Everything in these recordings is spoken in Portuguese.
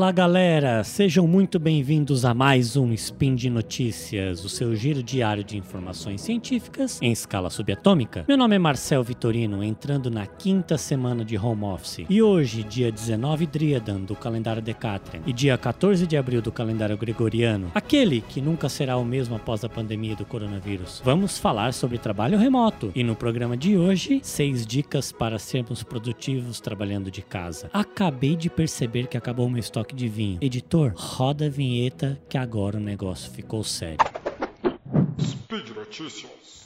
Fala galera, sejam muito bem-vindos a mais um Spin de Notícias, o seu giro diário de informações científicas em escala subatômica. Meu nome é Marcel Vitorino, entrando na quinta semana de home office. E hoje, dia 19 Driadan do calendário Decatrian e dia 14 de abril do calendário gregoriano, aquele que nunca será o mesmo após a pandemia do coronavírus, vamos falar sobre trabalho remoto. E no programa de hoje, seis dicas para sermos produtivos trabalhando de casa. Acabei de perceber que acabou meu estoque de vinho. Editor, roda a vinheta que agora o negócio ficou sério. Speed Notícias.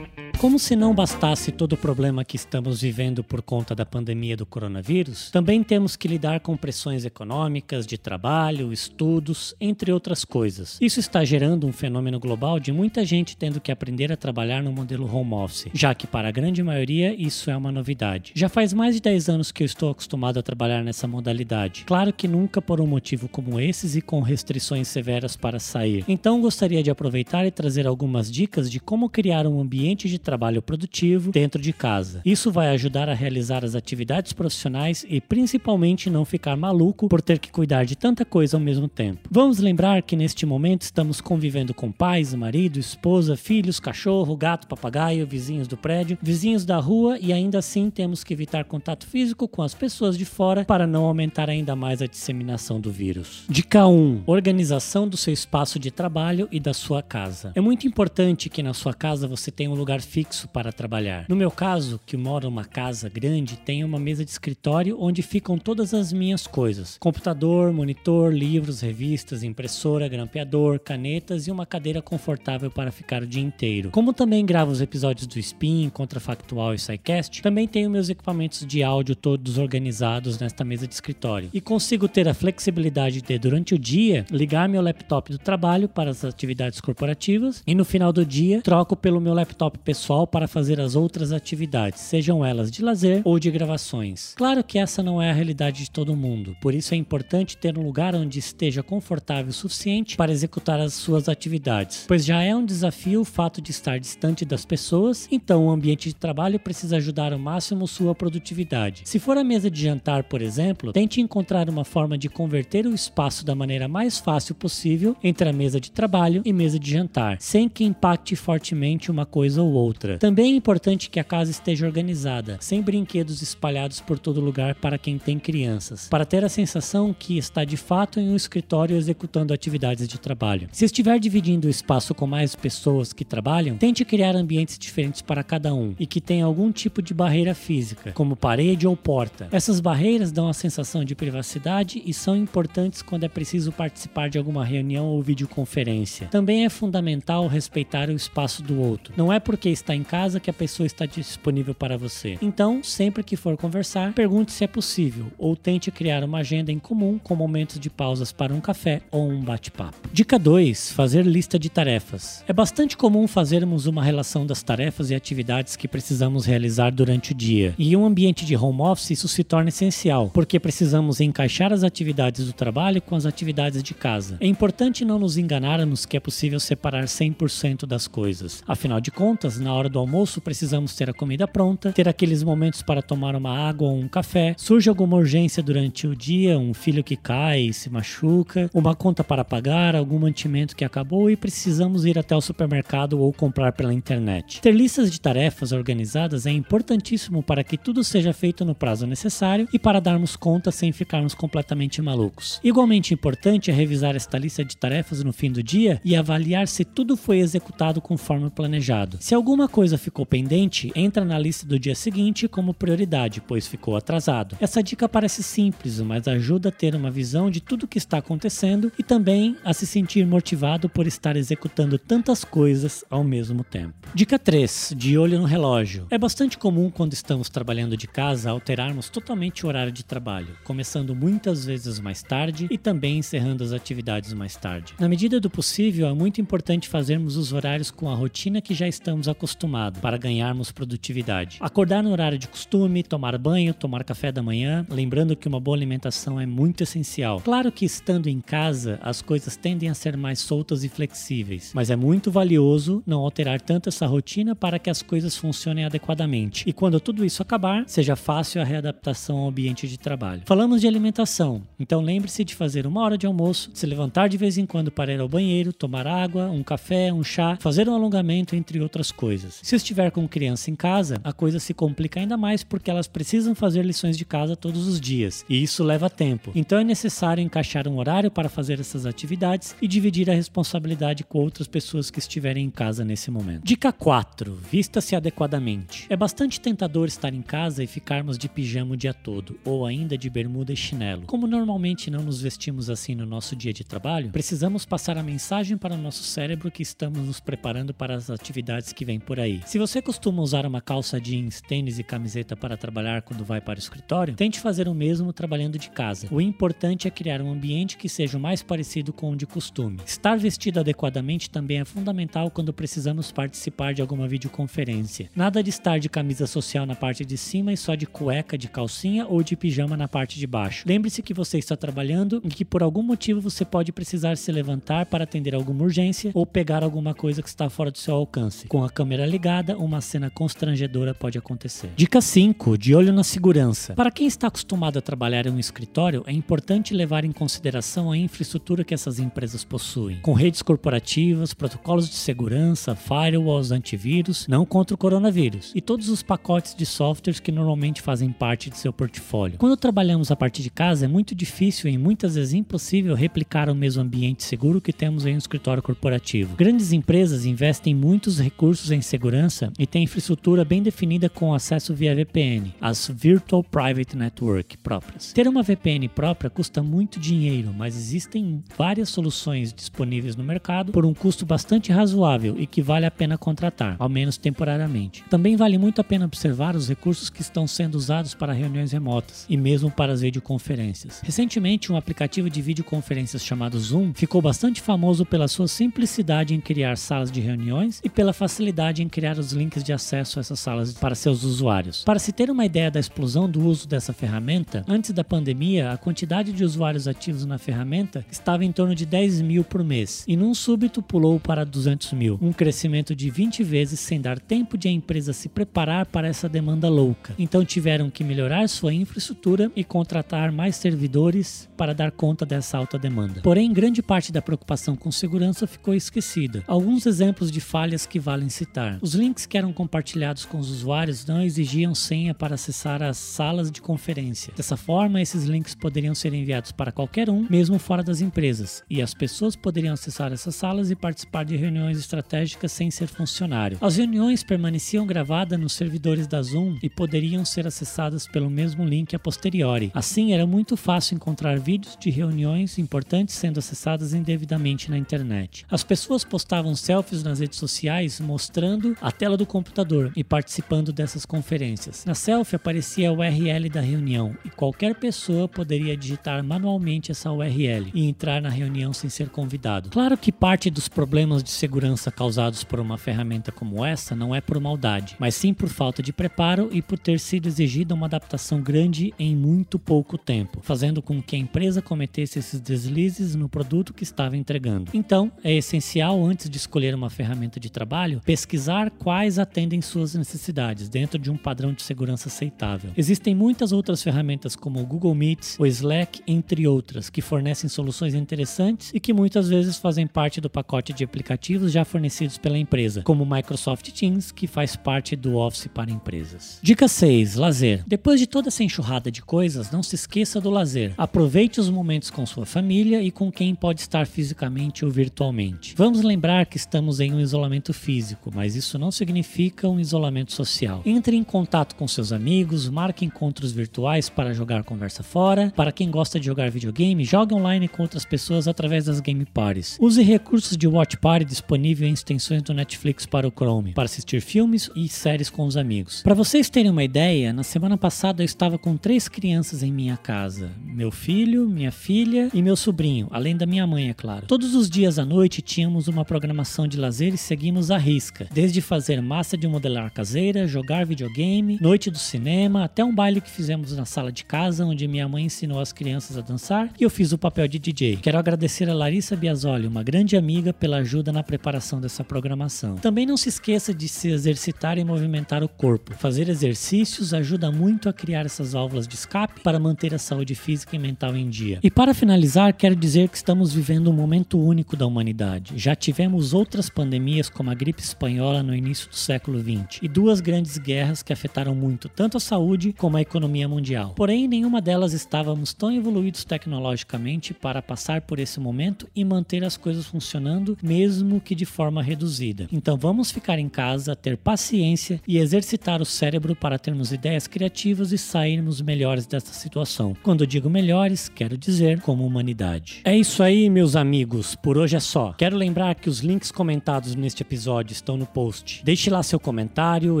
Como se não bastasse todo o problema que estamos vivendo por conta da pandemia do coronavírus, também temos que lidar com pressões econômicas, de trabalho, estudos, entre outras coisas. Isso está gerando um fenômeno global de muita gente tendo que aprender a trabalhar no modelo home office, já que para a grande maioria isso é uma novidade. Já faz mais de 10 anos que eu estou acostumado a trabalhar nessa modalidade. Claro que nunca por um motivo como esses e com restrições severas para sair. Então gostaria de aproveitar e trazer algumas dicas de como criar um ambiente de trabalho produtivo dentro de casa. Isso vai ajudar a realizar as atividades profissionais e principalmente não ficar maluco por ter que cuidar de tanta coisa ao mesmo tempo. Vamos lembrar que neste momento estamos convivendo com pais, marido, esposa, filhos, cachorro, gato, papagaio, vizinhos do prédio, vizinhos da rua e ainda assim temos que evitar contato físico com as pessoas de fora para não aumentar ainda mais a disseminação do vírus. Dica 1: Organização do seu espaço de trabalho e da sua casa. É muito importante que na sua casa você tenha um lugar fixo para trabalhar. No meu caso, que moro numa casa grande, tenho uma mesa de escritório onde ficam todas as minhas coisas: computador, monitor, livros, revistas, impressora, grampeador, canetas e uma cadeira confortável para ficar o dia inteiro. Como também gravo os episódios do Spin, Contrafactual e SciCast, também tenho meus equipamentos de áudio todos organizados nesta mesa de escritório e consigo ter a flexibilidade de, durante o dia, ligar meu laptop do trabalho para as atividades corporativas e no final do dia troco pelo meu laptop pessoal para fazer as outras atividades, sejam elas de lazer ou de gravações. Claro que essa não é a realidade de todo mundo, por isso é importante ter um lugar onde esteja confortável o suficiente para executar as suas atividades, pois já é um desafio o fato de estar distante das pessoas, então o ambiente de trabalho precisa ajudar ao máximo sua produtividade. Se for a mesa de jantar, por exemplo, tente encontrar uma forma de converter o espaço da maneira mais fácil possível entre a mesa de trabalho e mesa de jantar, sem que impacte fortemente uma coisa ou outra. Também é importante que a casa esteja organizada, sem brinquedos espalhados por todo lugar para quem tem crianças, para ter a sensação que está de fato em um escritório executando atividades de trabalho. Se estiver dividindo o espaço com mais pessoas que trabalham, tente criar ambientes diferentes para cada um e que tenha algum tipo de barreira física, como parede ou porta. Essas barreiras dão a sensação de privacidade e são importantes quando é preciso participar de alguma reunião ou videoconferência. Também é fundamental respeitar o espaço do outro. Não é porque está em casa que a pessoa está disponível para você. Então, sempre que for conversar, pergunte se é possível ou tente criar uma agenda em comum com momentos de pausas para um café ou um bate-papo. Dica 2: fazer lista de tarefas. É bastante comum fazermos uma relação das tarefas e atividades que precisamos realizar durante o dia. E em um ambiente de home office isso se torna essencial, porque precisamos encaixar as atividades do trabalho com as atividades de casa. É importante não nos enganarmos que é possível separar 100% das coisas. Afinal de contas, na hora do almoço precisamos ter a comida pronta, ter aqueles momentos para tomar uma água ou um café. Surge alguma urgência durante o dia, um filho que cai e se machuca, uma conta para pagar, algum mantimento que acabou e precisamos ir até o supermercado ou comprar pela internet. Ter listas de tarefas organizadas é importantíssimo para que tudo seja feito no prazo necessário e para darmos conta sem ficarmos completamente malucos. Igualmente importante é revisar esta lista de tarefas no fim do dia e avaliar se tudo foi executado conforme planejado. Se alguma coisa ficou pendente, entra na lista do dia seguinte como prioridade, pois ficou atrasado. Essa dica parece simples, mas ajuda a ter uma visão de tudo que está acontecendo e também a se sentir motivado por estar executando tantas coisas ao mesmo tempo. Dica 3: de olho no relógio. É bastante comum quando estamos trabalhando de casa alterarmos totalmente o horário de trabalho, começando muitas vezes mais tarde e também encerrando as atividades mais tarde. Na medida do possível, é muito importante fazermos os horários com a rotina que já estamos acostumados acostumado para ganharmos produtividade. Acordar no horário de costume, tomar banho, tomar café da manhã, lembrando que uma boa alimentação é muito essencial. Claro que estando em casa, as coisas tendem a ser mais soltas e flexíveis, mas é muito valioso não alterar tanto essa rotina para que as coisas funcionem adequadamente. E quando tudo isso acabar, seja fácil a readaptação ao ambiente de trabalho. Falamos de alimentação, então lembre-se de fazer uma hora de almoço, se levantar de vez em quando para ir ao banheiro, tomar água, um café, um chá, fazer um alongamento, entre outras coisas. Se estiver com criança em casa, a coisa se complica ainda mais porque elas precisam fazer lições de casa todos os dias, e isso leva tempo. Então é necessário encaixar um horário para fazer essas atividades e dividir a responsabilidade com outras pessoas que estiverem em casa nesse momento. Dica 4: vista-se adequadamente. É bastante tentador estar em casa e ficarmos de pijama o dia todo, ou ainda de bermuda e chinelo. Como normalmente não nos vestimos assim no nosso dia de trabalho, precisamos passar a mensagem para o nosso cérebro que estamos nos preparando para as atividades que vêm por aí. Se você costuma usar uma calça jeans, tênis e camiseta para trabalhar quando vai para o escritório, tente fazer o mesmo trabalhando de casa. O importante é criar um ambiente que seja o mais parecido com o de costume. Estar vestido adequadamente também é fundamental quando precisamos participar de alguma videoconferência. Nada de estar de camisa social na parte de cima e só de cueca, de calcinha ou de pijama na parte de baixo. Lembre-se que você está trabalhando e que por algum motivo você pode precisar se levantar para atender alguma urgência ou pegar alguma coisa que está fora do seu alcance. Com a câmera ligada, uma cena constrangedora pode acontecer. Dica 5: de olho na segurança. Para quem está acostumado a trabalhar em um escritório, é importante levar em consideração a infraestrutura que essas empresas possuem, com redes corporativas, protocolos de segurança, firewalls, antivírus, não contra o coronavírus, e todos os pacotes de softwares que normalmente fazem parte de seu portfólio. Quando trabalhamos a partir de casa, é muito difícil e muitas vezes impossível replicar o mesmo ambiente seguro que temos em um escritório corporativo. Grandes empresas investem muitos recursos em segurança e têm infraestrutura bem definida com acesso via VPN, as Virtual Private Network próprias. Ter uma VPN própria custa muito dinheiro, mas existem várias soluções disponíveis no mercado por um custo bastante razoável e que vale a pena contratar, ao menos temporariamente. Também vale muito a pena observar os recursos que estão sendo usados para reuniões remotas e mesmo para as videoconferências. Recentemente, um aplicativo de videoconferências chamado Zoom ficou bastante famoso pela sua simplicidade em criar salas de reuniões e pela facilidade em criar os links de acesso a essas salas para seus usuários. Para se ter uma ideia da explosão do uso dessa ferramenta, antes da pandemia, a quantidade de usuários ativos na ferramenta estava em torno de 10 mil por mês e num súbito pulou para 200 mil, um crescimento de 20 vezes sem dar tempo de a empresa se preparar para essa demanda louca. Então tiveram que melhorar sua infraestrutura e contratar mais servidores para dar conta dessa alta demanda. Porém, grande parte da preocupação com segurança ficou esquecida. Alguns exemplos de falhas que valem citar. Os links que eram compartilhados com os usuários não exigiam senha para acessar as salas de conferência. Dessa forma, esses links poderiam ser enviados para qualquer um, mesmo fora das empresas, e as pessoas poderiam acessar essas salas e participar de reuniões estratégicas sem ser funcionário. As reuniões permaneciam gravadas nos servidores da Zoom e poderiam ser acessadas pelo mesmo link a posteriori. Assim, era muito fácil encontrar vídeos de reuniões importantes sendo acessadas indevidamente na internet. As pessoas postavam selfies nas redes sociais mostrando a tela do computador e participando dessas conferências. Na selfie aparecia a URL da reunião e qualquer pessoa poderia digitar manualmente essa URL e entrar na reunião sem ser convidado. Claro que parte dos problemas de segurança causados por uma ferramenta como essa não é por maldade, mas sim por falta de preparo e por ter sido exigida uma adaptação grande em muito pouco tempo, fazendo com que a empresa cometesse esses deslizes no produto que estava entregando. Então, é essencial antes de escolher uma ferramenta de trabalho, pesquisar quais atendem suas necessidades dentro de um padrão de segurança aceitável. Existem muitas outras ferramentas como o Google Meets, o Slack, entre outras, que fornecem soluções interessantes e que muitas vezes fazem parte do pacote de aplicativos já fornecidos pela empresa, como o Microsoft Teams, que faz parte do Office para empresas. Dica 6: lazer. Depois de toda essa enxurrada de coisas, não se esqueça do lazer. Aproveite os momentos com sua família e com quem pode estar fisicamente ou virtualmente. Vamos lembrar que estamos em um isolamento físico, mas isso não significa um isolamento social. Entre em contato com seus amigos, marque encontros virtuais para jogar conversa fora. Para quem gosta de jogar videogame, jogue online com outras pessoas através das game parties. Use recursos de watch party disponível em extensões do Netflix para o Chrome para assistir filmes e séries com os amigos. Para vocês terem uma ideia, na semana passada eu estava com três crianças em minha casa: meu filho, minha filha e meu sobrinho, além da minha mãe, é claro. Todos os dias à noite tínhamos uma programação de lazer e seguimos à risca. Desde desde fazer massa de modelar caseira, jogar videogame, noite do cinema, até um baile que fizemos na sala de casa, onde minha mãe ensinou as crianças a dançar e eu fiz o papel de DJ. Quero agradecer a Larissa Biasoli, uma grande amiga, pela ajuda na preparação dessa programação. Também não se esqueça de se exercitar e movimentar o corpo. Fazer exercícios ajuda muito a criar essas válvulas de escape para manter a saúde física e mental em dia. E para finalizar, quero dizer que estamos vivendo um momento único da humanidade. Já tivemos outras pandemias como a gripe espanhola no início do século XX e duas grandes guerras que afetaram muito tanto a saúde como a economia mundial. Porém, nenhuma delas estávamos tão evoluídos tecnologicamente para passar por esse momento e manter as coisas funcionando, mesmo que de forma reduzida. Então vamos ficar em casa, ter paciência e exercitar o cérebro para termos ideias criativas e sairmos melhores dessa situação. Quando digo melhores, quero dizer como humanidade. É isso aí, meus amigos. Por hoje é só. Quero lembrar que os links comentados neste episódio estão no post. Deixe lá seu comentário,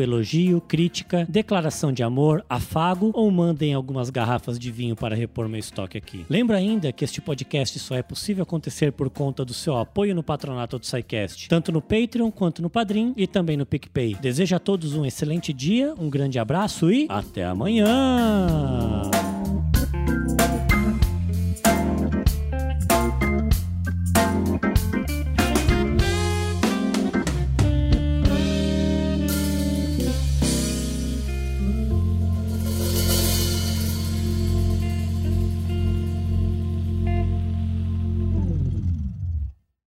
elogio, crítica, declaração de amor, afago ou mandem algumas garrafas de vinho para repor meu estoque aqui. Lembra ainda que este podcast só é possível acontecer por conta do seu apoio no patronato do SciCast, tanto no Patreon quanto no Padrim e também no PicPay. Desejo a todos um excelente dia, um grande abraço e até amanhã!